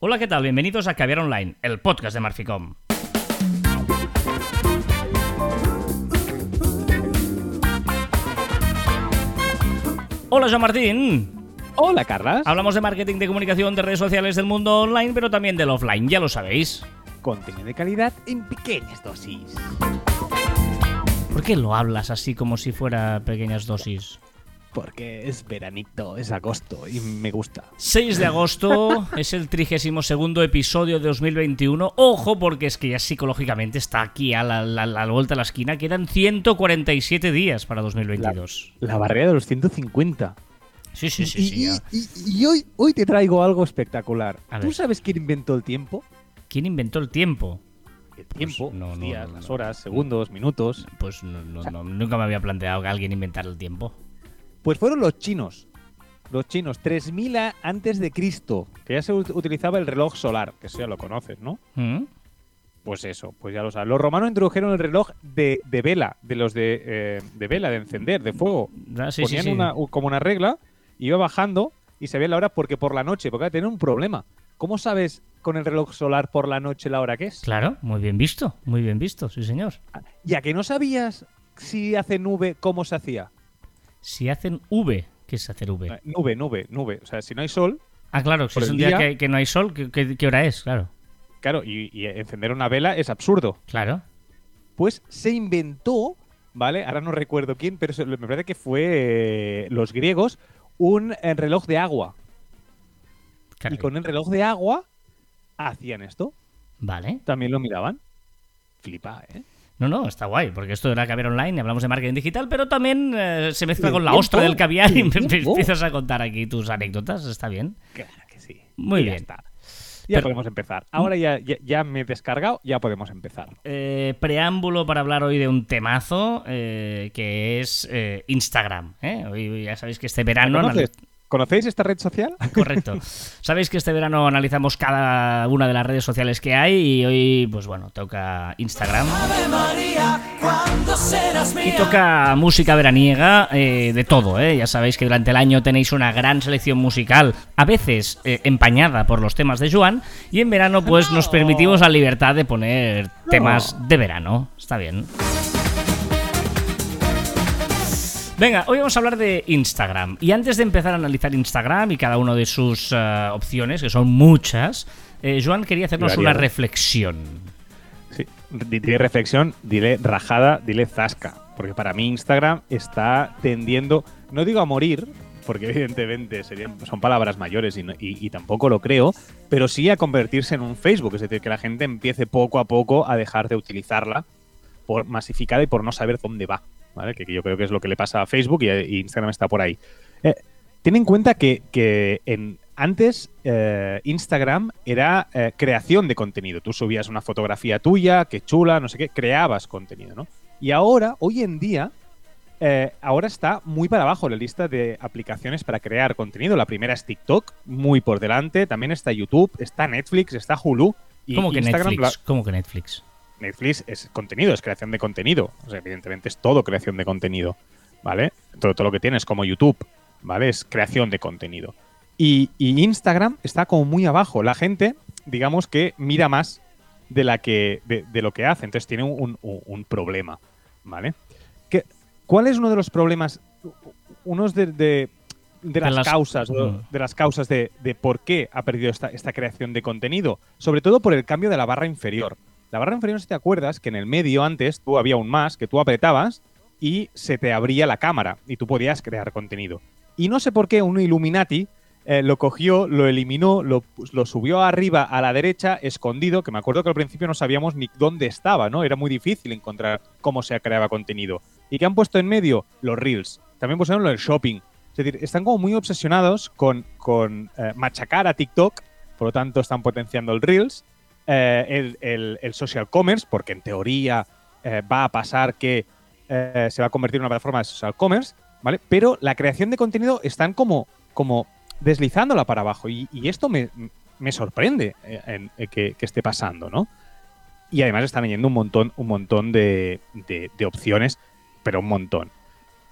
Hola, ¿qué tal? Bienvenidos a Caviar Online, el podcast de Marficom. Hola, Joan Martín. Hola, Carlas. Hablamos de marketing, de comunicación, de redes sociales, del mundo online, pero también del offline, ya lo sabéis. Contenido de calidad en pequeñas dosis. ¿Por qué lo hablas así como si fuera pequeñas dosis? Porque es veranito, es agosto y me gusta. 6 de agosto es el 32 episodio de 2021. Ojo, porque es que ya psicológicamente está aquí a la, la- la vuelta de la esquina. Quedan 147 días para 2022. La barrera de los 150. Sí, sí, sí, y, sí. y- y- y hoy, hoy te traigo algo espectacular. ¿Tú sabes quién inventó el tiempo? ¿Quién inventó el tiempo? El tiempo, no, los no, días, no, las horas, segundos, minutos. Pues no, no, no, nunca me había planteado que alguien inventara el tiempo. Pues fueron los chinos. Los chinos, 3000 a- antes de Cristo, que ya se ut- utilizaba el reloj solar, que eso ya lo conoces, ¿no? ¿Mm? Pues eso, pues ya lo sabes. Los romanos introdujeron el reloj de, de vela, de los de, eh, de vela, de encender, de fuego. Ah, sí, Ponían sí. Una, como una regla, iba bajando y sabían la hora porque por la noche, porque tener un problema. ¿Cómo sabes con el reloj solar por la noche la hora que es? Claro, muy bien visto, muy bien visto, sí señor. Ya que no sabías si hace nube, cómo se hacía. Si hacen V, ¿qué es hacer V? Eh, Nube, nube, nube. O sea, si no hay sol, Ah, claro, si es un día, día- que, que no hay sol, ¿qué, hora es? Claro, claro, y, y encender una vela es absurdo. claro. Pues se inventó, ¿vale? Ahora no recuerdo quién, pero me parece que fue eh, los griegos, un eh, reloj de agua. Caray. Y con el reloj de agua hacían esto. Vale. También lo miraban. Flipa, ¿eh? No, no, está guay, porque esto era caviar online, hablamos de marketing digital, pero también eh, se mezcla ¿Y el con la ostra del caviar y empiezas a contar aquí tus anécdotas, está bien. Claro que sí. Muy Y ya bien. está. Ya Pero- podemos empezar. Ahora ya, ya, ya me he descargado, ya podemos empezar. Eh, preámbulo para hablar hoy de un temazo eh, que es eh, Instagram. Hoy ya sabéis que este verano... ¿Conoces- ¿Conocéis esta red social? Correcto. Sabéis que este verano analizamos cada una de las redes sociales que hay y hoy, pues bueno, toca Instagram. Y toca música veraniega eh, de todo, ¿eh? Ya sabéis que durante el año tenéis una gran selección musical, a veces eh, empañada por los temas de Joan, y en verano pues nos permitimos la libertad de poner temas de verano. Está bien. Venga, hoy vamos a hablar de Instagram. Y antes de empezar a analizar Instagram y cada una de sus eh, opciones, que son muchas, eh, Joan quería hacernos una reflexión. Sí. Di- Dile reflexión, dile rajada, dile zasca. Porque para mí Instagram está tendiendo, no digo a morir, porque evidentemente serían, son palabras mayores y, no- y- y tampoco lo creo, pero sí a convertirse en un Facebook. Es decir, que la gente empiece poco a poco a dejar de utilizarla por masificada y por no saber dónde va. ¿Vale? Que, que yo creo que es lo que le pasa a Facebook y, y Instagram está por ahí. Eh, ten en cuenta que, que en, antes eh, Instagram era eh, creación de contenido. Tú subías una fotografía tuya, qué chula, no sé qué, creabas contenido, ¿no? Y ahora, hoy en día, eh, ahora está muy para abajo la lista de aplicaciones para crear contenido. La primera es TikTok, muy por delante. También está YouTube, está Netflix, está Hulu. Y ¿Cómo que Instagram, Netflix? ¿Cómo que Netflix? Netflix es contenido, es creación de contenido. O sea, evidentemente es todo creación de contenido. ¿Vale? Todo, todo lo que tienes como YouTube, ¿vale? Es creación de contenido. Y, y Instagram está como muy abajo. La gente, digamos que mira más de, la que, de, de lo que hace. Entonces tiene un, un- un problema. ¿Vale? ¿Qué- ¿Cuál es uno de los problemas? Unos de, de- las, las- causas. Mm. de las causas de, de por qué ha perdido esta, esta creación de contenido. Sobre todo por el cambio de la barra inferior. La barra inferior, si te acuerdas, que en el medio antes tú había un más que tú apretabas y se te abría la cámara y tú podías crear contenido. Y no sé por qué un Illuminati eh, lo cogió, lo eliminó, lo, subió arriba a la derecha, escondido, que me acuerdo que al principio no sabíamos ni dónde estaba, ¿no? Era muy difícil encontrar cómo se creaba contenido. ¿Y qué han puesto en medio? Los Reels. También pusieron lo del shopping. Es decir, están como muy obsesionados con, con eh, machacar a TikTok, por lo tanto están potenciando el Reels, eh, el, social commerce, porque en teoría eh, va a pasar que eh, se va a convertir en una plataforma de social commerce, ¿vale? Pero la creación de contenido están como, como deslizándola para abajo y, esto me, me sorprende en- que, esté pasando, ¿no? Y además están yendo un montón, un montón de- de opciones, pero un montón.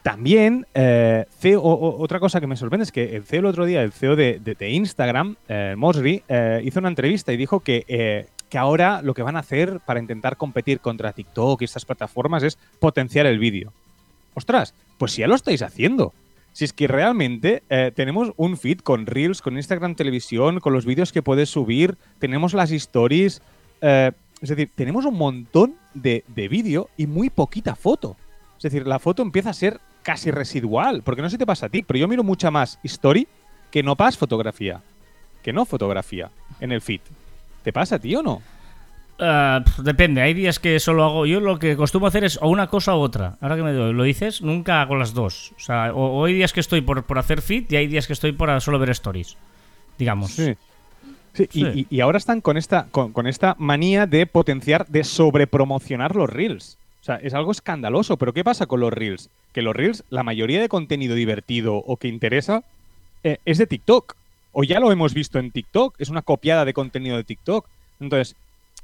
También, eh, CEO, otra cosa que me sorprende es que el CEO el otro día, el CEO de, Instagram, eh, Mosby, eh, hizo una entrevista y dijo que, que ahora lo que van a hacer para intentar competir contra TikTok y estas plataformas es potenciar el vídeo. Ostras, pues ya lo estáis haciendo. Si es que realmente tenemos un feed con Reels, con Instagram Televisión, con los vídeos que puedes subir, tenemos las stories. es decir, tenemos un montón de, de vídeo y muy poquita foto. Es decir, la foto empieza a ser casi residual, porque no sé si te pasa a ti, pero yo miro mucha más story que no pas fotografía. Que no fotografía en el feed. ¿Te pasa a ti o no? Ah, depende, hay días que solo hago. Yo lo que acostumbro hacer es o una cosa u otra. Ahora que me lo dices, nunca hago las dos. O sea, o, hay días que estoy por, por, hacer feed y hay días que estoy por solo ver stories. Digamos. Sí. sí, Y, ahora están con esta, con, con esta manía de potenciar, de sobrepromocionar los reels. Sea, es algo escandaloso. Pero ¿qué pasa con los Reels? Que los Reels, la mayoría de contenido divertido o que interesa, eh, es de TikTok. O ya lo hemos visto en TikTok. Es una copiada de contenido de TikTok. Entonces,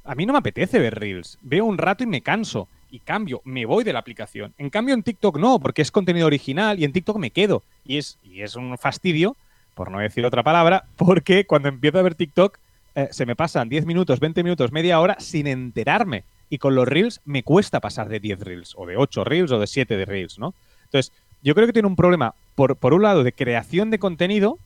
a mí no me apetece ver Reels. Veo un rato y me canso. Y cambio, me voy de la aplicación. En cambio, en TikTok no, porque es contenido original y en TikTok me quedo. Y es, y es un fastidio, por no decir otra palabra, porque cuando empiezo a ver TikTok eh, se me pasan 10 minutos, 20 minutos, media hora sin enterarme y con los reels me cuesta pasar de 10 reels, o de 8 reels, o de 7 de reels, ¿no? Entonces, yo creo que tiene un problema, por, por un lado, de creación de contenido,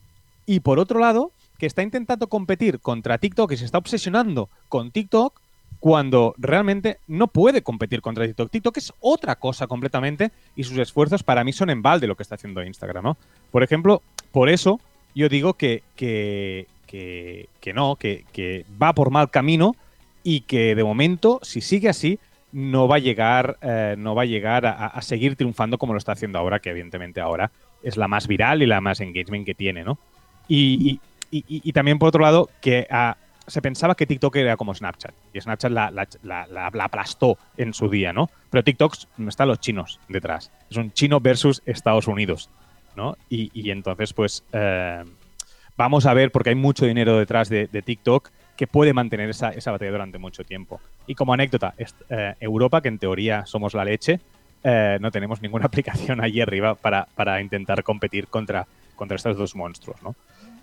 y por otro lado, que está intentando competir contra TikTok y se está obsesionando con TikTok cuando realmente no puede competir contra TikTok. TikTok es otra cosa completamente y sus esfuerzos para mí son en balde lo que está haciendo Instagram, ¿no? Por ejemplo, por eso yo digo que, que, que, que no, que, que va por mal camino y que de momento, si sigue así, no va a llegar, eh, no va a, llegar a, seguir triunfando como lo está haciendo ahora, que evidentemente ahora es la más viral y la más engagement que tiene, ¿no? Y, también, por otro lado, que ah, se pensaba que TikTok era como Snapchat, y Snapchat la, la, aplastó en su día, ¿no? Pero TikTok están los chinos detrás. Es un chino versus Estados Unidos, ¿no? Y, entonces, pues, eh, vamos a ver, porque hay mucho dinero detrás de, de TikTok, que puede mantener esa, esa batalla durante mucho tiempo. Y como anécdota, eh, Europa, que en teoría somos la leche, eh, no tenemos ninguna aplicación allí arriba para, para, intentar competir contra, contra estos dos monstruos. ¿no?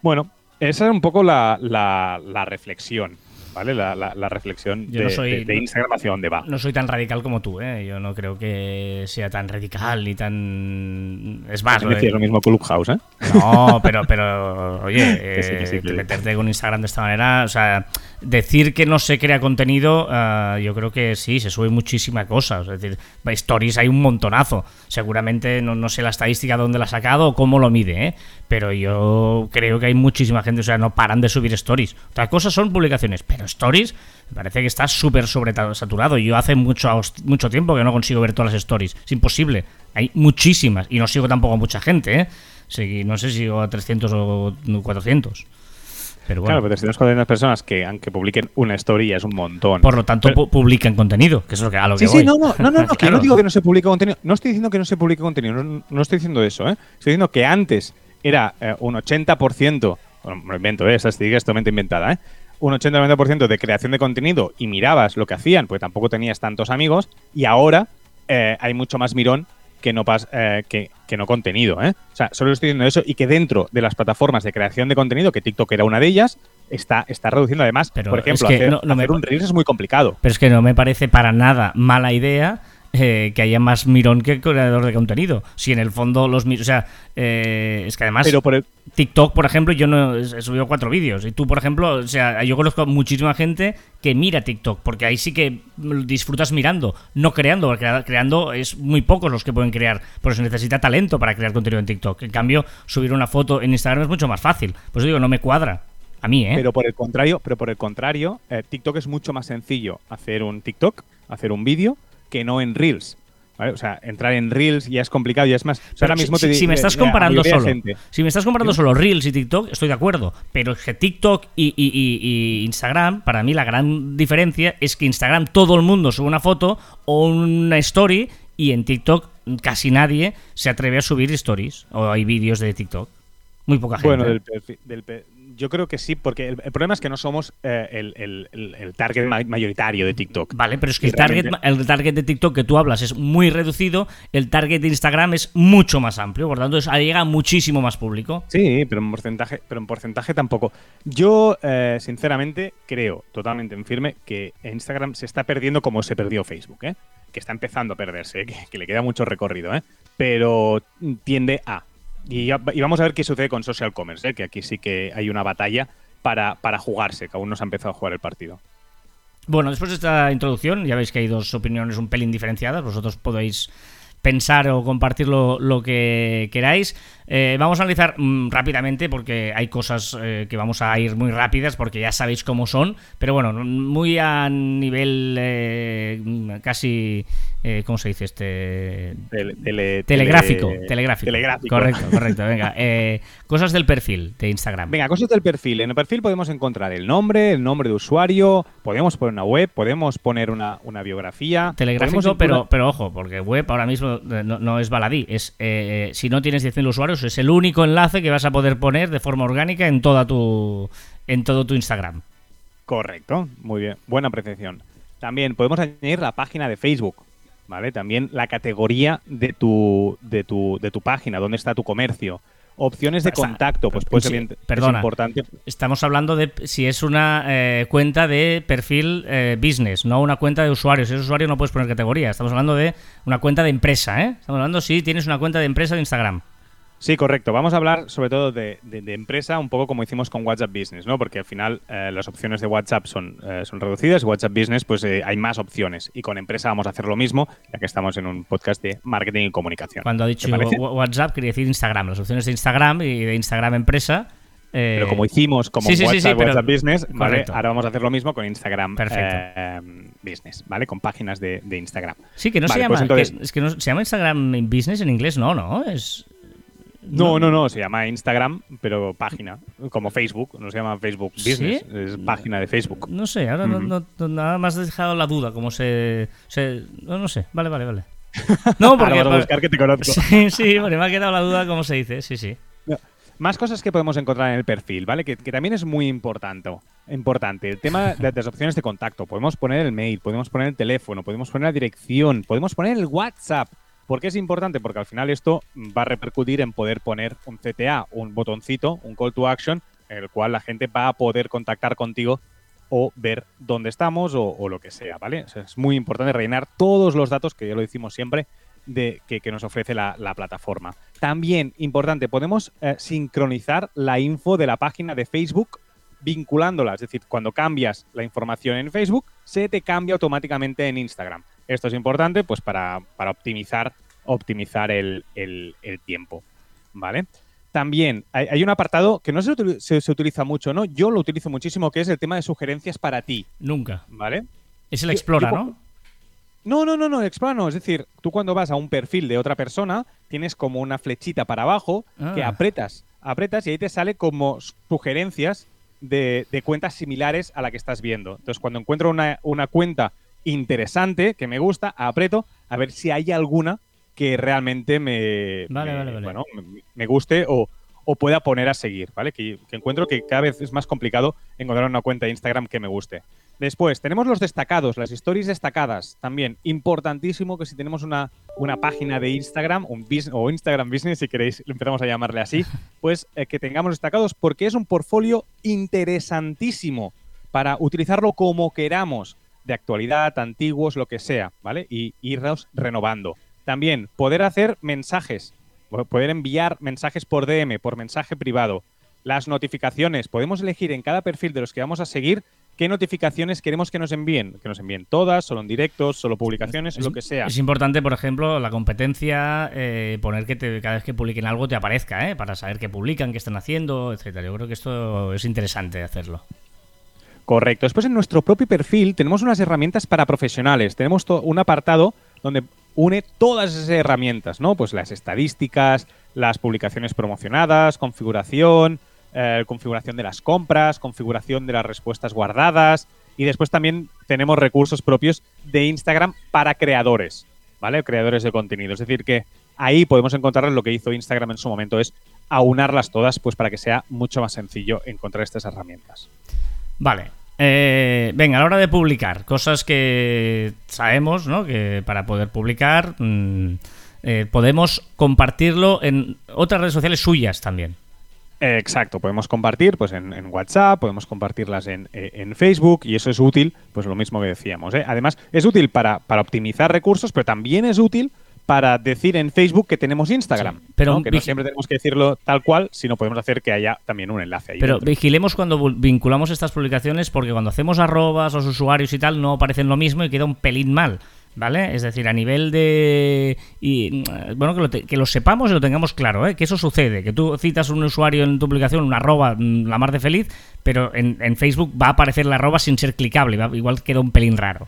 Bueno, esa es un poco la, la, la reflexión. ¿Vale? La, la, reflexión de, de, Instagram hacia dónde va. No soy tan radical como tú, ¿eh? Yo no creo que sea tan radical ni tan... Es más... No lo mismo Clubhouse, ¿eh? No, pero, pero oye, eh, meterte con Instagram de esta manera, o sea, decir que no se crea contenido, uh, yo creo que sí, se sube muchísima cosa. Es decir, stories hay un montonazo. Seguramente no, no sé la estadística de dónde la ha sacado o cómo lo mide, ¿eh? pero yo creo que hay muchísima gente, o sea, no paran de subir stories. Otra cosa son publicaciones, pero stories me parece que está súper sobresaturado. Yo hace mucho, mucho tiempo que no consigo ver todas las stories. Es imposible. Hay muchísimas y no sigo tampoco a mucha gente, ¿eh? no sé si sigo a 300 o 400. Pero bueno. Claro, pero 300 400 personas que aunque publiquen una story es un montón. Por lo tanto, publican contenido, que es lo que, a lo sí, que Sí, no, no, no, no, que yo no digo que no se publique contenido. No estoy diciendo que no se publique contenido, no, estoy diciendo eso, ¿eh? Estoy diciendo que antes era eh, un 80%, bueno, me invento, ¿eh? esa estadística es totalmente inventada, ¿eh? un 80-90% de creación de contenido y mirabas lo que hacían, porque tampoco tenías tantos amigos, y ahora eh, hay mucho más mirón que no, pas, eh, que, que, no contenido. ¿eh? O sea, solo estoy diciendo eso y que dentro de las plataformas de creación de contenido, que TikTok era una de ellas, está, está reduciendo además. Pero por ejemplo, hacer, no, un Reels es muy complicado. Pero es que no me parece para nada mala idea eh, que haya más mirón que creador de contenido. Si en el fondo los... O sea, eh, es que además... Pero por TikTok, por ejemplo, yo no he subido cuatro vídeos. Y tú, por ejemplo, o sea, yo conozco muchísima gente que mira TikTok, porque ahí sí que disfrutas mirando, no creando, creando es muy pocos los que pueden crear, por eso necesita talento para crear contenido en TikTok. En cambio, subir una foto en Instagram es mucho más fácil. Por eso digo, no me cuadra. A mí, ¿eh? Pero por el contrario, pero por el contrario, eh, TikTok es mucho más sencillo hacer un TikTok, hacer un vídeo, que no en Reels. O sea, entrar en Reels ya es complicado, y es más. ahora mismo si, si, me estás comparando solo, si me estás comparando solo Reels y TikTok, estoy de acuerdo. Pero es que TikTok y, Instagram, para mí la gran diferencia es que Instagram todo el mundo sube una foto o una story y en TikTok casi nadie se atreve a subir stories o hay vídeos de TikTok. Muy poca gente. Bueno, del, Yo creo que sí, porque el, problema es que no somos eh, el, target mayoritario de TikTok. Vale, pero es que el target, el target de TikTok que tú hablas es muy reducido, el target de Instagram es mucho más amplio, por tanto llega muchísimo más público. Sí, pero en porcentaje, pero en porcentaje tampoco. Yo, eh, sinceramente, creo totalmente en firme que Instagram se está perdiendo como se perdió Facebook, ¿eh? que está empezando a perderse, que, que le queda mucho recorrido, ¿eh? pero tiende a y, vamos a ver qué sucede con Social Commerce, ¿eh? que aquí sí que hay una batalla para, para jugarse, que aún no se ha empezado a jugar el partido. Bueno, después de esta introducción, ya veis que hay dos opiniones un pelín diferenciadas. Vosotros podéis pensar o compartir lo, que queráis. Eh, vamos a analizar mm, rápidamente porque hay cosas eh, que vamos a ir muy rápidas porque ya sabéis cómo son, pero bueno, muy a nivel eh, casi, ¿cómo se dice este? telegráfico, telegráfico, Correcto, correcto. Venga, cosas del perfil de Instagram. Venga, cosas del perfil. En el perfil podemos encontrar el nombre, el nombre de usuario, podemos poner una web, podemos poner una, biografía. Telegráfico, pero, pero ojo, porque web ahora mismo no, es baladí, es si no tienes 10.000 usuarios es el único enlace que vas a poder poner de forma orgánica en toda tu en todo tu Instagram. Correcto, muy bien, buena apreciación. También podemos añadir la página de Facebook, ¿vale? También la categoría de tu de tu de tu página, dónde está tu comercio. Opciones de contacto, pues ser perdona, importante. Estamos hablando de si es una eh, cuenta de perfil eh, business, no una cuenta de usuario. Si es usuario no puedes poner categoría. Estamos hablando de una cuenta de empresa, ¿eh? Estamos hablando si tienes una cuenta de empresa de Instagram. Sí, correcto. Vamos a hablar sobre todo de, empresa, un poco como hicimos con WhatsApp Business, ¿no? Porque al final eh, las opciones de WhatsApp son, eh, son reducidas, WhatsApp Business pues eh, hay más opciones. Y con empresa vamos a hacer lo mismo, ya que estamos en un podcast de marketing y comunicación. Cuando ha dicho WhatsApp, quería decir Instagram, las opciones de Instagram y de Instagram empresa. Pero como hicimos como WhatsApp, Business, ahora vamos a hacer lo mismo con Instagram Business, ¿vale? Con páginas de, Instagram. Sí, que no se llama. Pues es que no, se llama Instagram Business en inglés, no, no. Es, no, no, no, se llama Instagram, pero página, como Facebook, no se llama Facebook Business, es página de Facebook. No sé, ahora no, nada más he dejado la duda, como se... no, sé, vale, vale, vale. No, porque... a buscar que te conozco. Sí, sí, me ha quedado la duda cómo se dice, sí, sí. Más cosas que podemos encontrar en el perfil, ¿vale? Que, también es muy importante. Importante. El tema de las opciones de contacto. Podemos poner el mail, podemos poner el teléfono, podemos poner la dirección, podemos poner el WhatsApp. ¿Por qué es importante? Porque al final esto va a repercutir en poder poner un CTA, un botoncito, un call to action, en el cual la gente va a poder contactar contigo o ver dónde estamos o, lo que sea, ¿vale? es muy importante rellenar todos los datos, que ya lo decimos siempre, de, que, nos ofrece la, plataforma. También, importante, podemos eh, sincronizar la info de la página de Facebook vinculándola. Es decir, cuando cambias la información en Facebook, se te cambia automáticamente en Instagram. Esto es importante pues para, optimizar, optimizar el, tiempo. ¿Vale? También hay, un apartado que no se, se, utiliza mucho, ¿no? Yo lo utilizo muchísimo, que es el tema de sugerencias para ti. Nunca. ¿Vale? Es el Explora, ¿no? No, no, no, no, Explora no. Es decir, tú cuando vas a un perfil de otra persona, tienes como una flechita para abajo que ah. apretas, apretas y ahí te sale como sugerencias de, cuentas similares a la que estás viendo. Entonces, cuando encuentro una, una cuenta interesante, que me gusta, aprieto a ver si hay alguna que realmente me, Bueno, me, guste o, pueda poner a seguir, ¿vale? Que, encuentro que cada vez es más complicado encontrar una cuenta de Instagram que me guste. Después, tenemos los destacados, las stories destacadas. También, importantísimo que si tenemos una, una página de Instagram un o Instagram Business, si queréis, empezamos a llamarle así, pues eh, que tengamos destacados porque es un portfolio interesantísimo para utilizarlo como queramos de actualidad, antiguos, lo que sea, ¿vale? Y irnos renovando. También poder hacer mensajes, poder enviar mensajes por DM, por mensaje privado. Las notificaciones, podemos elegir en cada perfil de los que vamos a seguir qué notificaciones queremos que nos envíen. Que nos envíen todas, solo en directos, solo publicaciones, lo que sea. Es importante, por ejemplo, la competencia, eh, poner que cada vez que publiquen algo te aparezca, ¿eh? para saber qué publican, qué están haciendo, etcétera. Yo creo que esto es interesante hacerlo. Correcto. Después en nuestro propio perfil tenemos unas herramientas para profesionales. Tenemos un apartado donde une todas esas herramientas, ¿no? Pues las estadísticas, las publicaciones promocionadas, configuración, eh, configuración de las compras, configuración de las respuestas guardadas y después también tenemos recursos propios de Instagram para creadores, ¿vale? Creadores de contenido. Es decir, que ahí podemos encontrar lo que hizo Instagram en su momento, es aunarlas todas pues para que sea mucho más sencillo encontrar estas herramientas. Vale. Eh, venga, a la hora de publicar, cosas que sabemos, ¿no? Que para poder publicar mm, eh, podemos compartirlo en otras redes sociales suyas también. Exacto, podemos compartir pues en, WhatsApp, podemos compartirlas en, en, Facebook y eso es útil, pues lo mismo que decíamos. ¿eh? Además, es útil para, para optimizar recursos, pero también es útil para decir en Facebook que tenemos Instagram. pero que no siempre tenemos que decirlo tal cual, sino podemos hacer que haya también un enlace ahí. Pero vigilemos cuando vinculamos estas publicaciones, porque cuando hacemos arrobas, los usuarios y tal, no aparecen lo mismo y queda un pelín mal. ¿Vale? Es decir, a nivel de. Y, bueno, que lo, sepamos y lo tengamos claro, ¿eh? Que eso sucede. Que tú citas un usuario en tu publicación, una arroba, mm, la mar de feliz, pero en, en Facebook va a aparecer la arroba sin ser clicable. igual queda un pelín raro.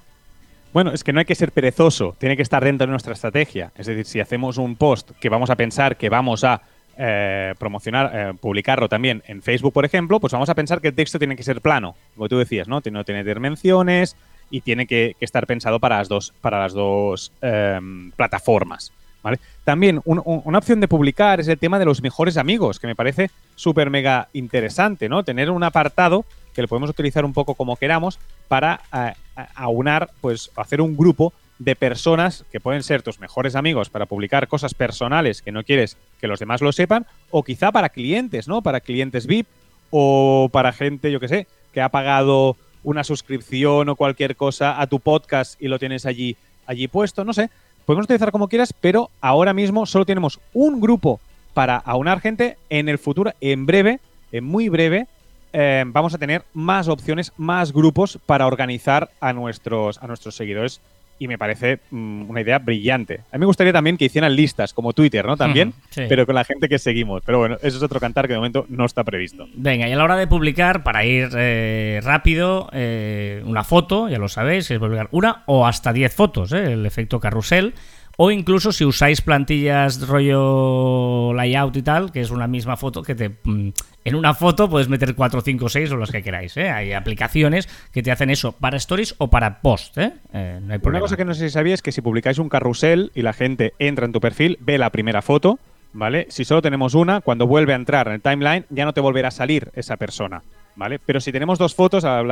Bueno, es que no hay que ser perezoso, tiene que estar dentro de nuestra estrategia. Es decir, si hacemos un post que vamos a pensar que vamos a eh, promocionar, eh, publicarlo también en Facebook, por ejemplo, pues vamos a pensar que el texto tiene que ser plano, como tú decías, ¿no? Tiene, tiene tener menciones y tiene que, estar pensado para las dos, para las dos em, plataformas. ¿Vale? También una opción de publicar es el tema de los mejores amigos, que me parece súper mega interesante, ¿no? Tener un apartado que lo podemos utilizar un poco como queramos para eh, aunar, pues hacer un grupo de personas que pueden ser tus mejores amigos para publicar cosas personales que no quieres que los demás lo sepan, o quizá para clientes, ¿no? Para clientes VIP o para gente, yo que sé, que ha pagado una suscripción o cualquier cosa a tu podcast y lo tienes allí, allí puesto, no sé. Podemos utilizar como quieras, pero ahora mismo solo tenemos un grupo para aunar gente. En el futuro, en breve, en muy breve, eh, vamos a tener más opciones, más grupos para organizar a nuestros, a nuestros seguidores y me parece mm, una idea brillante. A mí me gustaría también que hicieran listas, como Twitter, ¿no? También, pero con la gente que seguimos. Pero bueno, eso es otro cantar que de momento no está previsto. Venga, y a la hora de publicar, para ir eh, rápido, eh, una foto, ya lo sabéis, es publicar una o hasta 10 fotos, el efecto carrusel. O incluso si usáis plantillas rollo layout y tal, que es una misma foto que te... Mm, en una foto puedes meter 4, 5, 6 o los que queráis. ¿eh? Hay aplicaciones que te hacen eso para stories o para post. ¿eh? Eh, no hay Una cosa que no sé si sabías es que si publicáis un carrusel y la gente entra en tu perfil, ve la primera foto, ¿vale? Si solo tenemos una, cuando vuelve a entrar en el timeline ya no te volverá a salir esa persona, ¿vale? Pero si tenemos dos fotos, la,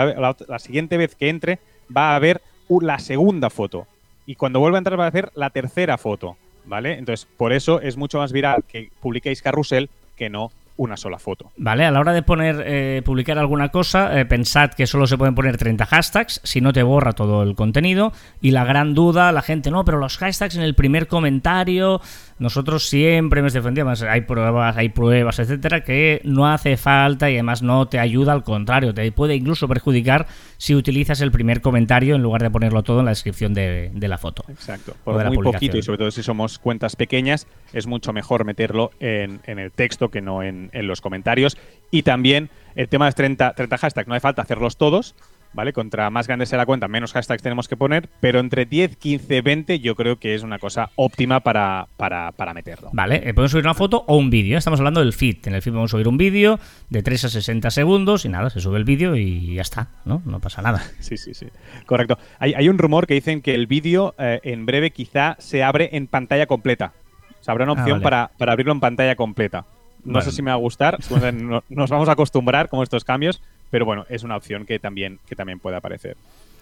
la siguiente vez que entre va a haber la segunda foto y cuando vuelva a entrar va a hacer la tercera foto, ¿vale? Entonces, por eso es mucho más viral que publiquéis carrusel que no una sola foto. Vale, a la hora de poner, eh, publicar alguna cosa, eh, pensad que solo se pueden poner 30 hashtags, si no te borra todo el contenido. Y la gran duda, la gente, no, pero los hashtags en el primer comentario, nosotros siempre hemos defendido, hay pruebas, hay pruebas, etcétera, que no hace falta y además no te ayuda, al contrario, te puede incluso perjudicar si utilizas el primer comentario en lugar de ponerlo todo en la descripción de, la foto. Exacto, por muy poquito y sobre todo si somos cuentas pequeñas, es mucho mejor meterlo en, en el texto que no en en, los comentarios. Y también el tema de 30, 30 hashtags, no hace falta hacerlos todos, ¿vale? Contra más grande sea la cuenta, menos hashtags tenemos que poner, pero entre 10, 15, 20 yo creo que es una cosa óptima para, para, meterlo. Vale, eh, podemos subir una foto o un vídeo, estamos hablando del feed. En el feed podemos subir un vídeo de 3 a 60 segundos y nada, se sube el vídeo y ya está, ¿no? No pasa nada. Sí, sí, sí. Correcto. Hay, un rumor que dicen que el vídeo eh, en breve quizá se abre en pantalla completa. O sea, habrá una ah, opción para, para abrirlo en pantalla completa. No sé si me va a gustar, nos vamos a acostumbrar con estos cambios, pero bueno, es una opción que también, que también puede aparecer.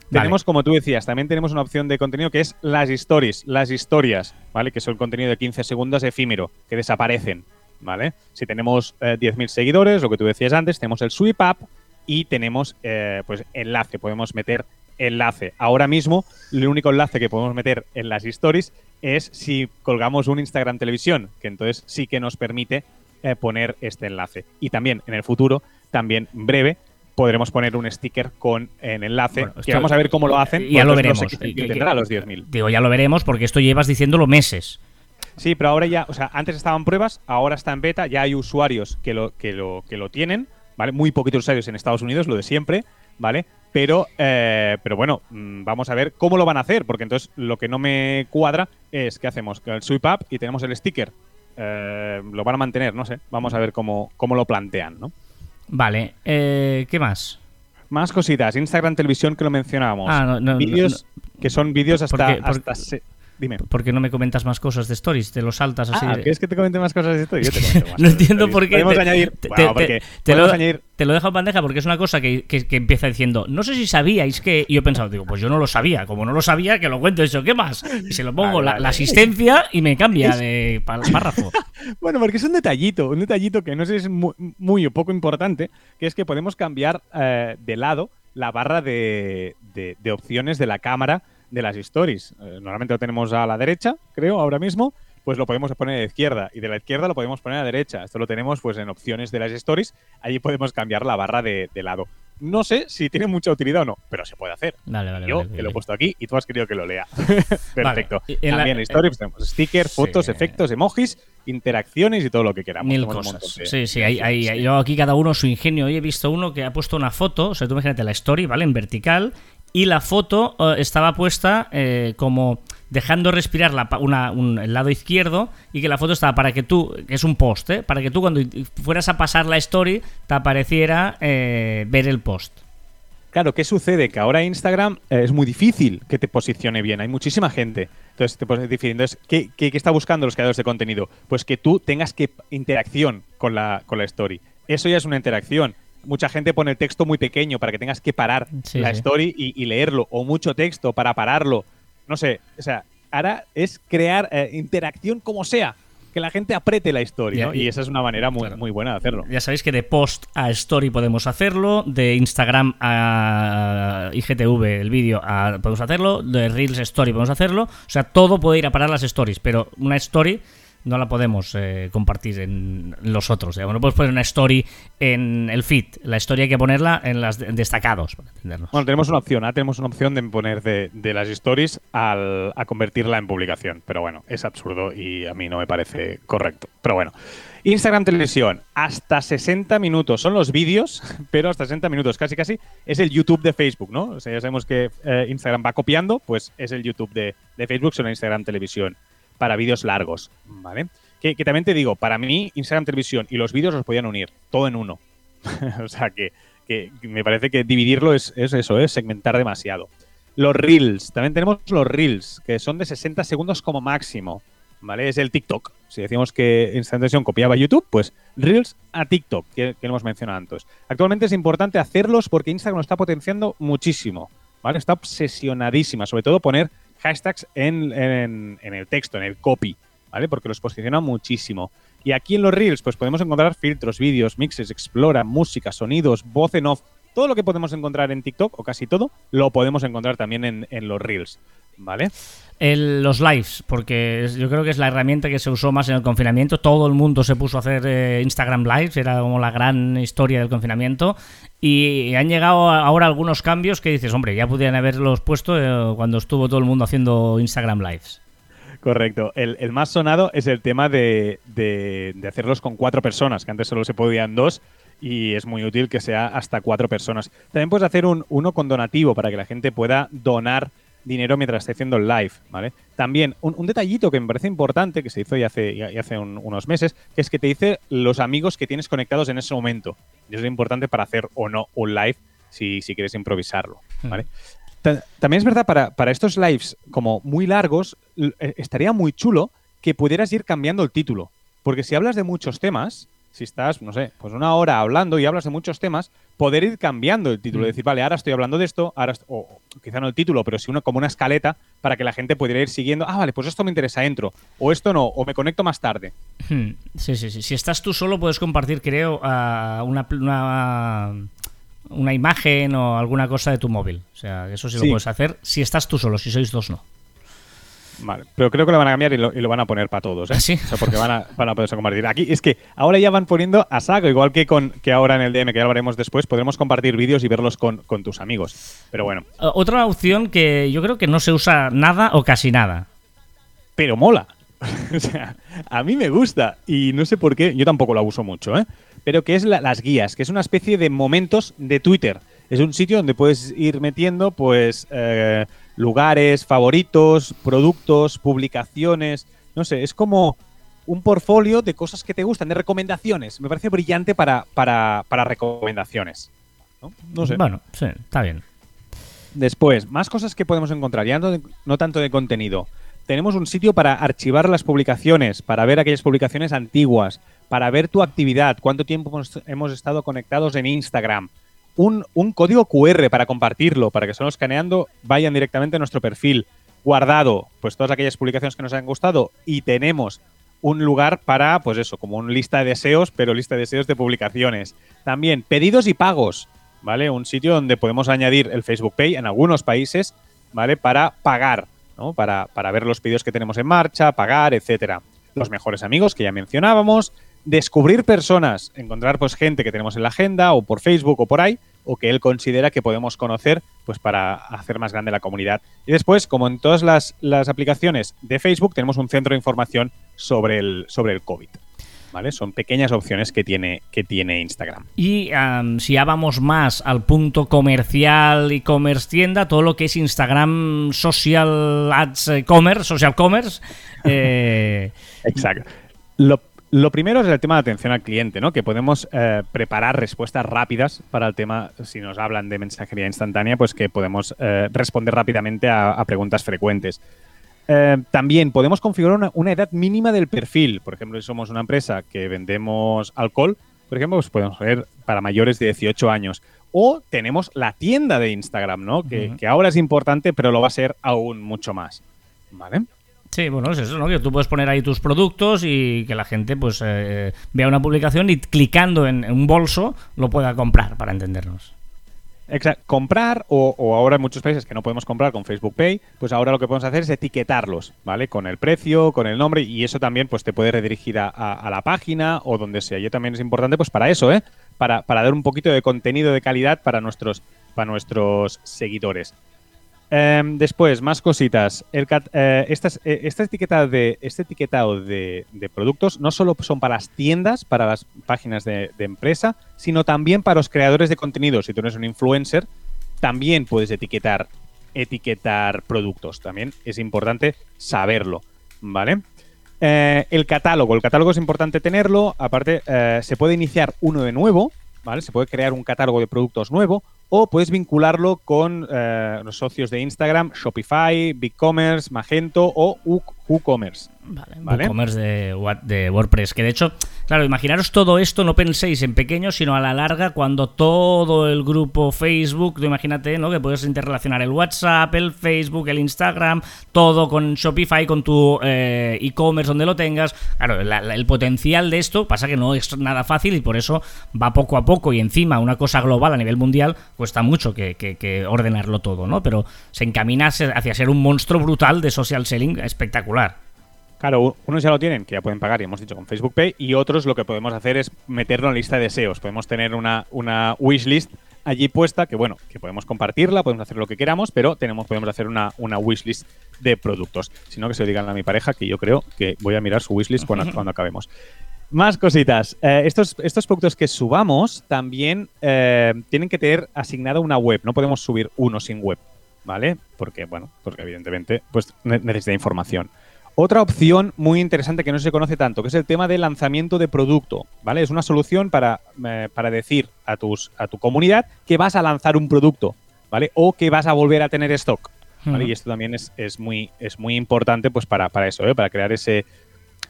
Tenemos, como tú decías, también tenemos una opción de contenido que es las stories, las historias, ¿vale? Que son contenido de 15 segundos efímero, que desaparecen, ¿vale? Si tenemos 10.000 eh, seguidores, lo que tú decías antes, tenemos el sweep up y tenemos, eh, pues, enlace, podemos meter enlace. Ahora mismo, el único enlace que podemos meter en las stories es si colgamos un Instagram televisión, que entonces sí que nos permite eh, poner este enlace. Y también en el futuro, también breve, podremos poner un sticker con en enlace. que vamos a ver cómo lo hacen. Ya lo veremos. los 10.000. Digo, ya lo veremos porque esto llevas diciéndolo meses. Sí, pero ahora ya, o sea, antes estaban pruebas, ahora está en beta, ya hay usuarios que lo, que lo, que lo tienen, ¿vale? Muy poquitos usuarios en Estados Unidos, lo de siempre, ¿vale? Pero, eh, pero bueno, mm, vamos a ver cómo lo van a hacer, porque entonces lo que no me cuadra es que hacemos el sweep up y tenemos el sticker eh, lo van a mantener, no sé. Vamos a ver cómo, cómo lo plantean, ¿no? Vale, eh, ¿qué más? Más cositas. Instagram Televisión que lo mencionábamos. Ah, vídeos que son vídeos hasta, Dime. ¿Por qué no me comentas más cosas de stories? Te lo saltas así. Ah, ¿quieres que te comente más cosas de esto? Yo te cuento más no entiendo stories. por qué. Podemos te- añadir. te- Bueno, te- porque te lo, añadir. dejo en bandeja porque es una cosa que, que- que empieza diciendo. No sé si sabíais que. Y yo he pensado, digo, pues yo no lo sabía. Como no lo sabía, que lo cuento eso. ¿Qué más? Y se lo pongo Vale, la, vale. la asistencia y me cambia de párrafo. Bueno, porque es un detallito, un detallito que no sé si es muy, muy o poco importante, que es que podemos cambiar eh, de lado la barra de, de- de opciones de la cámara de las stories. Eh, normalmente lo tenemos a la derecha, creo, ahora mismo, pues lo podemos poner a la izquierda y de la izquierda lo podemos poner a la derecha. Esto lo tenemos pues en opciones de las stories, allí podemos cambiar la barra de, de lado. No sé si tiene mucha utilidad o no, pero se puede hacer. Vale, vale. Yo, vale, que vale. lo he puesto aquí y tú has querido que lo lea. Perfecto. y en la- También en stories tenemos stickers, Sí. fotos, efectos, emojis, interacciones y todo lo que queramos. Mil Tenemos cosas. de- Sí, sí, hay, hay- sí. yo aquí cada uno su ingenio. Hoy he visto uno que ha puesto una foto, o sea, tú imagínate la story, ¿vale? En vertical, y la foto eh, estaba puesta eh, como dejando respirar la, una- un- el lado izquierdo y que la foto estaba para que tú, que es un post, ¿eh? Para que tú cuando fueras a pasar la story te apareciera eh, ver el post. Claro, ¿qué sucede? Que ahora Instagram eh, es muy difícil que te posicione bien. Hay muchísima gente. Entonces, te. Entonces, ¿qué, qué, qué está buscando los creadores de contenido? Pues que tú tengas que interacción con la, con la story. Eso ya es una interacción. Mucha gente pone el texto muy pequeño para que tengas que parar Sí, la sí. story y, y leerlo. O mucho texto para pararlo. No sé. O sea, ahora es crear eh, interacción como sea. Que la gente apriete la story, Ya, ¿no? y- Y esa es una manera muy, Claro. muy buena de hacerlo. Ya sabéis que de post a story podemos hacerlo, de Instagram a IGTV, el vídeo, a- podemos hacerlo, de Reels Story podemos hacerlo. O sea, todo puede ir a parar las stories, pero una story no la podemos eh, compartir en los otros. Digamos. No puedes poner una story en el feed. La story hay que ponerla en las de- destacados, para. Bueno, tenemos una opción, ¿ah? tenemos una opción de poner de, de las stories al, a convertirla en publicación. Pero bueno, es absurdo y a mí no me parece correcto. Pero bueno, Instagram Televisión, hasta 60 minutos. Son los vídeos, pero hasta 60 minutos, casi casi. Es el YouTube de Facebook, ¿no? O sea, ya sabemos que eh, Instagram va copiando, pues es el YouTube de, de Facebook, son Instagram Televisión para vídeos largos, ¿vale? Que, también te digo, para mí Instagram Televisión y los vídeos los podían unir, todo en uno. o sea que, que me parece que dividirlo es, es eso, es segmentar demasiado. Los Reels, también tenemos los Reels, que son de 60 segundos como máximo, ¿vale? Es el TikTok. Si decíamos que Instagram Televisión copiaba YouTube, pues Reels a TikTok, que, que lo hemos mencionado antes. Actualmente es importante hacerlos porque Instagram lo está potenciando muchísimo, ¿vale? Está obsesionadísima, sobre todo poner hashtags en, en- el texto, en el copy, ¿vale? Porque los posiciona muchísimo. Y aquí en los Reels, pues podemos encontrar filtros, vídeos, mixes, explora, música, sonidos, voz en off. Todo lo que podemos encontrar en TikTok, o casi todo, lo podemos encontrar también en, en los Reels, ¿vale? El- los lives, porque es- yo creo que es la herramienta que se usó más en el confinamiento. Todo el mundo se puso a hacer eh, Instagram Lives, era como la gran historia del confinamiento. Y han llegado ahora algunos cambios que dices, hombre, ya podrían haberlos puesto eh, cuando estuvo todo el mundo haciendo Instagram Lives. Correcto. El, el más sonado es el tema de, de- de hacerlos con cuatro personas, que antes solo se podían dos y es muy útil que sea hasta cuatro personas. También puedes hacer un, uno con donativo para que la gente pueda donar dinero mientras esté haciendo el live, ¿vale? También un, un detallito que me parece importante, que se hizo ya hace, ya- ya hace un- unos meses, que es que te dice los amigos que tienes conectados en ese momento. Y eso es importante para hacer o no un live si, si quieres improvisarlo, ¿vale? Ta- También es verdad, para, para estos lives como muy largos, eh, estaría muy chulo que pudieras ir cambiando el título. Porque si hablas de muchos temas, si estás, no sé, pues una hora hablando y hablas de muchos temas, poder ir cambiando el título. Mm. Decir, vale, ahora estoy hablando de esto, ahora o quizá no el título, pero sí una, como una escaleta para que la gente pudiera ir siguiendo. Ah, vale, pues esto me interesa, entro. O esto no, o me conecto más tarde. Hmm, Sí, sí, sí. Si estás tú solo, puedes compartir, creo, a una, una, una imagen o alguna cosa de tu móvil. O sea, eso sí, lo puedes hacer si estás tú solo, si sois dos, no. Vale, pero creo que lo van a cambiar y lo, y lo van a poner para todos, ¿eh? ¿Ah, sí? O sea, porque van a, van a poderse compartir. Aquí es que ahora ya van poniendo a saco, igual que con que ahora en el DM, que ya lo haremos después, podremos compartir vídeos y verlos con, con tus amigos. Pero bueno, Otra opción que yo creo que no se usa nada o casi nada. pero mola. o sea, a mí me gusta y no sé por qué, yo tampoco la uso mucho, ¿eh? Pero que es la- las guías, que es una especie de momentos de Twitter. Es un sitio donde puedes ir metiendo, pues, eh, lugares, favoritos, productos, publicaciones. No sé, es como un portfolio de cosas que te gustan, de recomendaciones. Me parece brillante para, para, para recomendaciones. ¿no? No sé. Bueno, sí, está bien. Después, más cosas que podemos encontrar, ya no, de- no tanto de contenido. tenemos un sitio para archivar las publicaciones, para ver aquellas publicaciones antiguas, para ver tu actividad, cuánto tiempo hemos, estado conectados en Instagram. Un, código QR para compartirlo, para que solo escaneando vayan directamente a nuestro perfil. Guardado, pues todas aquellas publicaciones que nos han gustado. Y tenemos un lugar para, pues eso, como una lista de deseos, pero lista de deseos de publicaciones. También pedidos y pagos, ¿vale? Un sitio donde podemos añadir el Facebook Pay en algunos países, ¿vale? Para pagar, ¿no? Para, para ver los pedidos que tenemos en marcha, pagar, etcétera. Los mejores amigos que ya mencionábamos, descubrir personas, encontrar pues gente que tenemos en la agenda o por Facebook o por ahí, o que él considera que podemos conocer pues para hacer más grande la comunidad. Y después, como en todas las, las aplicaciones de Facebook, tenemos un centro de información sobre el, sobre el COVID. ¿Vale? Son pequeñas opciones que tiene, que tiene Instagram. Y si ya vamos más al punto comercial, e-commerce tienda, todo lo que es Instagram Social Ads eh, Commerce, Social Commerce. Eh, Exacto. Lo, lo primero es el tema de atención al cliente, ¿no? Que podemos eh, preparar respuestas rápidas para el tema, si nos hablan de mensajería instantánea, pues que podemos eh, responder rápidamente a, preguntas frecuentes. Eh, también podemos configurar una, edad mínima del perfil. Por ejemplo, si somos una empresa que vendemos alcohol, por ejemplo, pues podemos ver para mayores de 18 años. O tenemos la tienda de Instagram, ¿no? Que, que ahora es importante, pero lo va a ser aún mucho más. ¿Vale? Sí, bueno, es eso, ¿no? Que tú puedes poner ahí tus productos y que la gente pues eh, vea una publicación y clicando en, un bolso lo pueda comprar, para entendernos. Exacto. Comprar, o, ahora en muchos países que no podemos comprar con Facebook Pay, pues ahora lo que podemos hacer es etiquetarlos, ¿vale? Con el precio, con el nombre, y eso también pues te puede redirigir a, la página o donde sea. Y también es importante pues para eso, ¿eh? Para, para dar un poquito de contenido de calidad para nuestros, para nuestros seguidores. Em, después, más cositas. Eh, eh, esta etiqueta de, este etiquetado de, productos no solo son para las tiendas, para las páginas de, empresa, sino también para los creadores de contenido. Si tú eres un influencer, también puedes etiquetar, etiquetar productos. También es importante saberlo, ¿vale? Eh, el catálogo. El catálogo es importante tenerlo. Aparte, se puede iniciar uno de nuevo, ¿vale? Se puede crear un catálogo de productos nuevo o puedes vincularlo con eh, los socios de Instagram, Shopify, BigCommerce, Magento o WooCommerce. Vale, ¿vale? WooCommerce de, de, WordPress. Que de hecho, claro, imaginaros todo esto, no penséis en pequeño, sino a la larga, cuando todo el grupo Facebook, imagínate, ¿no? Que puedes interrelacionar el WhatsApp, el Facebook, el Instagram, todo con Shopify, con tu eh, e-commerce donde lo tengas. Claro, el potencial de esto pasa que no es nada fácil y por eso va poco a poco y encima una cosa global a nivel mundial cuesta mucho que, ordenarlo todo, ¿no? Pero se encamina hacia ser un monstruo brutal de social selling espectacular. Claro, unos ya lo tienen, que ya pueden pagar, y hemos dicho con Facebook Pay, y otros lo que podemos hacer es meterlo en la lista de deseos. Podemos tener una, una wishlist allí puesta, que bueno, que podemos compartirla, podemos hacer lo que queramos, pero tenemos, podemos hacer una, una wishlist de productos. Si no, que se lo digan a mi pareja, que yo creo que voy a mirar su wishlist cuando, cuando acabemos. Más cositas. Eh, estos, estos productos que subamos también eh, tienen que tener asignada una web. No podemos subir uno sin web, ¿vale? Porque, bueno, porque evidentemente pues necesita información. Otra opción muy interesante que no se conoce tanto, que es el tema del lanzamiento de producto, ¿vale? Es una solución para, eh, para decir a, tus, a tu comunidad que vas a lanzar un producto, ¿vale? O que vas a volver a tener stock, ¿vale? Y esto también es, es, muy, es muy importante pues para, para eso, ¿eh? Para crear ese,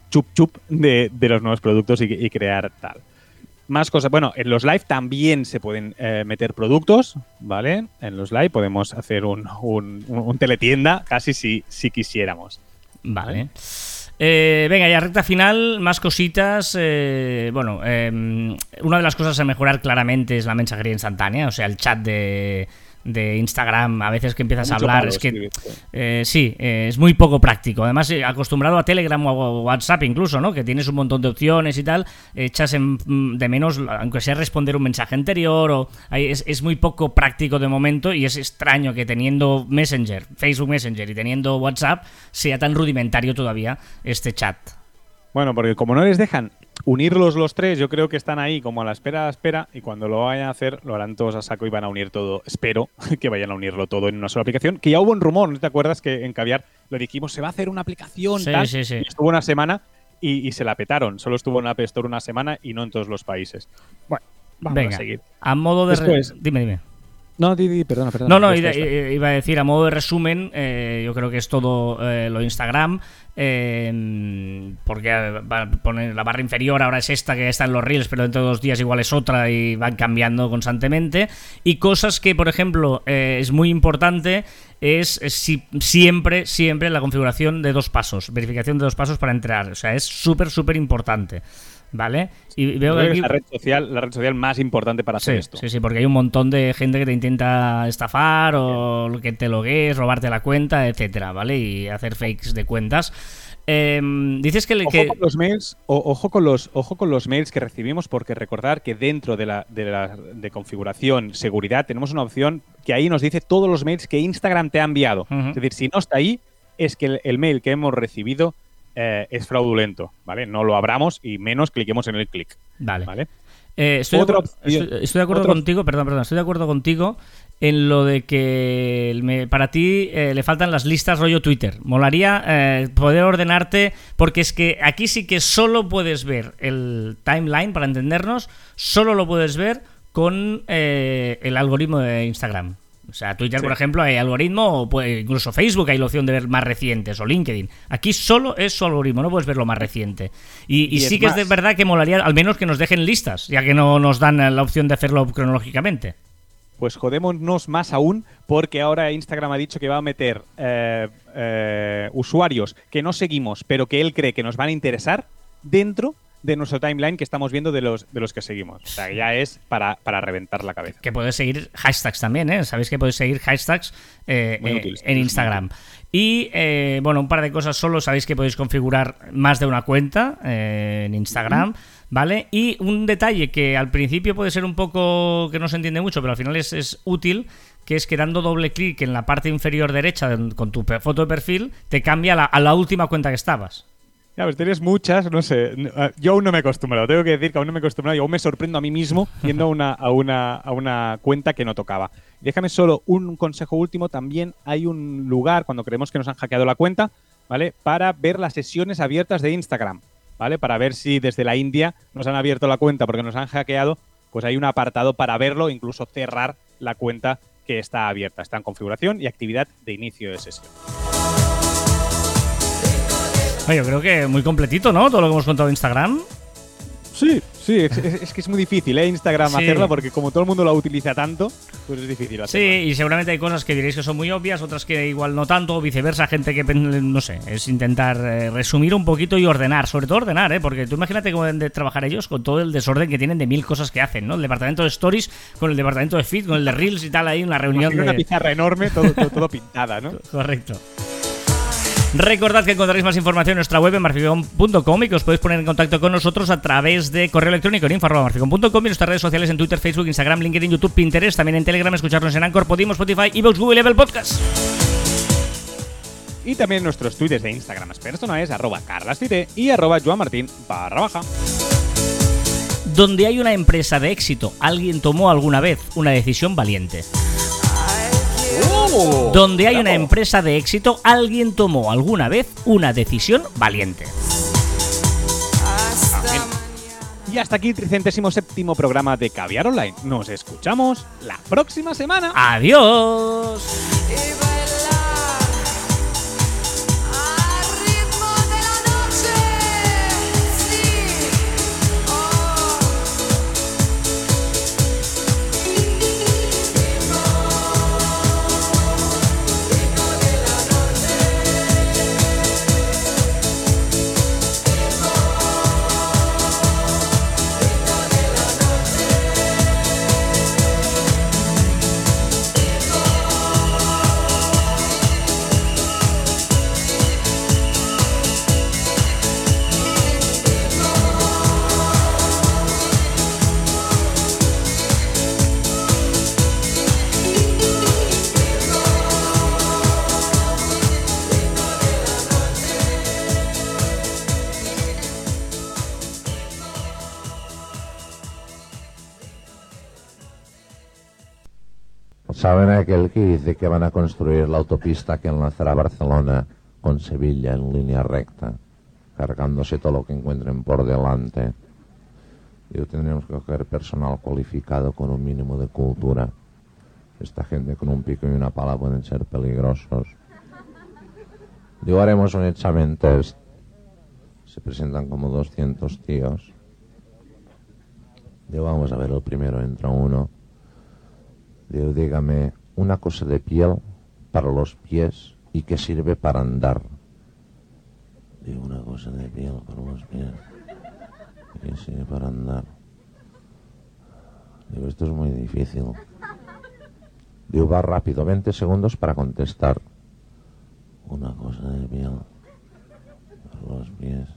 chup chup de, los nuevos productos y, crear tal. Más cosas. Bueno, en los live también se pueden eh, meter productos, ¿vale? En los live podemos hacer un, teletienda casi si, si quisiéramos. Vale. Eh, venga, ya recta final, más cositas. Eh, bueno, em, una de las cosas a mejorar claramente es la mensajería instantánea, o sea, el chat de, de Instagram, a veces que empiezas a hablar, es que eh, sí, eh, es muy poco práctico. Además, eh, acostumbrado a Telegram o a WhatsApp incluso, ¿no? Que tienes un montón de opciones y tal, echas mm, de menos, aunque sea responder un mensaje anterior, o es, es, muy poco práctico de momento y es extraño que teniendo Messenger, Facebook Messenger y teniendo WhatsApp, sea tan rudimentario todavía este chat. Bueno, porque como no les dejan unirlos los tres, yo creo que están ahí como a la espera, a la espera, y cuando lo vayan a hacer, lo harán todos a saco y van a unir todo. Espero que vayan a unirlo todo en una sola aplicación. Que ya hubo un rumor, ¿no te acuerdas que en Caviar lo dijimos, se va a hacer una aplicación? Sí, sí, sí. Y estuvo una semana y, se la petaron. Solo estuvo en App Store una semana y no en todos los países. Bueno, vamos a seguir. A modo de. Después, dime, dime. No, di, perdona, perdona. No, no, iba, a decir, a modo de resumen, eh, yo creo que es todo eh, lo Instagram, eh, porque va a poner la barra inferior ahora es esta que está en los reels, pero dentro de dos días igual es otra y van cambiando constantemente. Y cosas que, por ejemplo, es muy importante es, siempre, siempre la configuración de dos pasos, verificación de dos pasos para entrar. O sea, es súper, súper importante. ¿Vale? Y veo que la red social, la red social más importante para hacer esto. Sí, sí, porque hay un montón de gente que te intenta estafar o que te logues, robarte la cuenta, etcétera, ¿vale? Y hacer fakes de cuentas. Em, dices que, ojo con los mails, ojo con los, ojo con los mails que recibimos, porque recordar que dentro de la, de la de configuración seguridad tenemos una opción que ahí nos dice todos los mails que Instagram te ha enviado. Es decir, si no está ahí, es que el mail que hemos recibido eh, es fraudulento, ¿vale? No lo abramos y menos cliquemos en el clic. Vale. Eh, estoy, de acuerdo, contigo, perdón, perdón, estoy de acuerdo contigo en lo de que para ti eh, le faltan las listas rollo Twitter. Molaría poder ordenarte, porque es que aquí sí que solo puedes ver el timeline, para entendernos, solo lo puedes ver con el algoritmo de Instagram. O sea, Twitter, por ejemplo, hay algoritmo, o incluso Facebook hay la opción de ver más recientes, o LinkedIn. Aquí solo es su algoritmo, no puedes ver lo más reciente. Y, sí que es de verdad que molaría, al menos que nos dejen listas, ya que no nos dan la opción de hacerlo cronológicamente. Pues jodémonos más aún, porque ahora Instagram ha dicho que va a meter eh, eh, usuarios que no seguimos, pero que él cree que nos van a interesar dentro de nuestro timeline que estamos viendo de los, de los que seguimos. O sea, ya es para, reventar la cabeza. Que puedes seguir hashtags también, ¿eh? Sabéis que podéis seguir hashtags eh, eh, en Instagram. Y eh, bueno, un par de cosas solo. Sabéis que podéis configurar más de una cuenta en Instagram. ¿Vale? Y un detalle que al principio puede ser un poco que no se entiende mucho, pero al final es, es útil, que es que dando doble clic en la parte inferior derecha con tu foto de perfil, te cambia a la última cuenta que estabas. Ya, pues tienes muchas, no sé. Ah, yo aún no me he acostumbrado. Tengo que decir que aún no me he acostumbrado y aún me sorprendo a mí mismo yendo a una, a una, a una cuenta que no tocaba. Déjame solo un consejo último. También hay un lugar, cuando creemos que nos han hackeado la cuenta, ¿vale? Para ver las sesiones abiertas de Instagram, ¿vale? Para ver si desde la India nos han abierto la cuenta porque nos han hackeado. Pues hay un apartado para verlo, incluso cerrar la cuenta que está abierta. Está en configuración y actividad de inicio de sesión. Yo creo que muy completito, ¿no? Todo lo que hemos contado en Instagram. Sí, sí, es, que es muy difícil, ¿eh? Instagram hacerlo porque como todo el mundo lo utiliza tanto, pues es difícil hacerlo. Sí, y seguramente hay cosas que diréis que son muy obvias, otras que igual no tanto, viceversa, gente que, no sé, es intentar eh, resumir un poquito y ordenar, sobre todo ordenar, ¿eh? Porque tú imagínate cómo deben de trabajar ellos con todo el desorden que tienen de mil cosas que hacen, ¿no? El departamento de Stories con el departamento de Feed, con el de Reels y tal, ahí en la reunión. Una pizarra enorme, todo, todo pintada, ¿no? Correcto. Recordad que encontraréis más información en nuestra web en marficom.com y que os podéis poner en contacto con nosotros a través de correo electrónico en info.marficom.com y nuestras redes sociales en Twitter, Facebook, Instagram, LinkedIn, YouTube, Pinterest, también en Telegram, escucharnos en Anchor, Podimo, Spotify, Evox, Google Level Podcast. Y también nuestros twitters de Instagram personales, arroba carlascite y arroba joanmartin barra baja. Donde hay una empresa de éxito, alguien tomó alguna vez una decisión valiente. Donde hay una empresa de éxito, alguien tomó alguna vez una decisión valiente. Y hasta aquí el 37 programa de Caviar Online. Nos escuchamos la próxima semana. Adiós. ¿Saben aquel que dice que van a construir la autopista que enlazará Barcelona con Sevilla en línea recta, cargándose todo lo que encuentren por delante? Y tendremos que coger personal cualificado con un mínimo de cultura. Esta gente con un pico y una pala pueden ser peligrosos. Digo, haremos un examen test. Se presentan como 200 tíos. Digo, vamos a ver, el primero entra uno. Digo, dígame, una cosa de piel para los pies y que sirve para andar. Digo, una cosa de piel para los pies y que sirve para andar. Digo, esto es muy difícil. Digo, va rápido, 20 segundos para contestar. Una cosa de piel para los pies.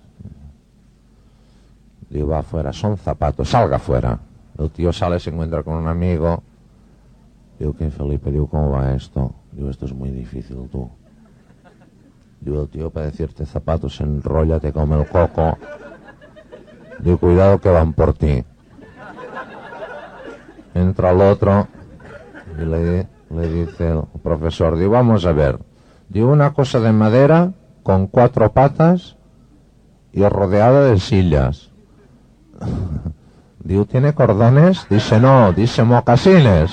Digo, va afuera, son zapatos, salga afuera. El tío sale, se encuentra con un amigo. Digo, ¿qué Felipe? Digo, ¿cómo va esto? Digo, esto es muy difícil, tú. Digo, el tío para decirte zapatos se enrolla, te come el coco. Digo, cuidado que van por ti. Entra el otro y le, le dice el profesor, digo, vamos a ver. Digo, una cosa de madera con cuatro patas y rodeada de sillas. Digo, ¿tiene cordones? Dice, no, dice mocasines.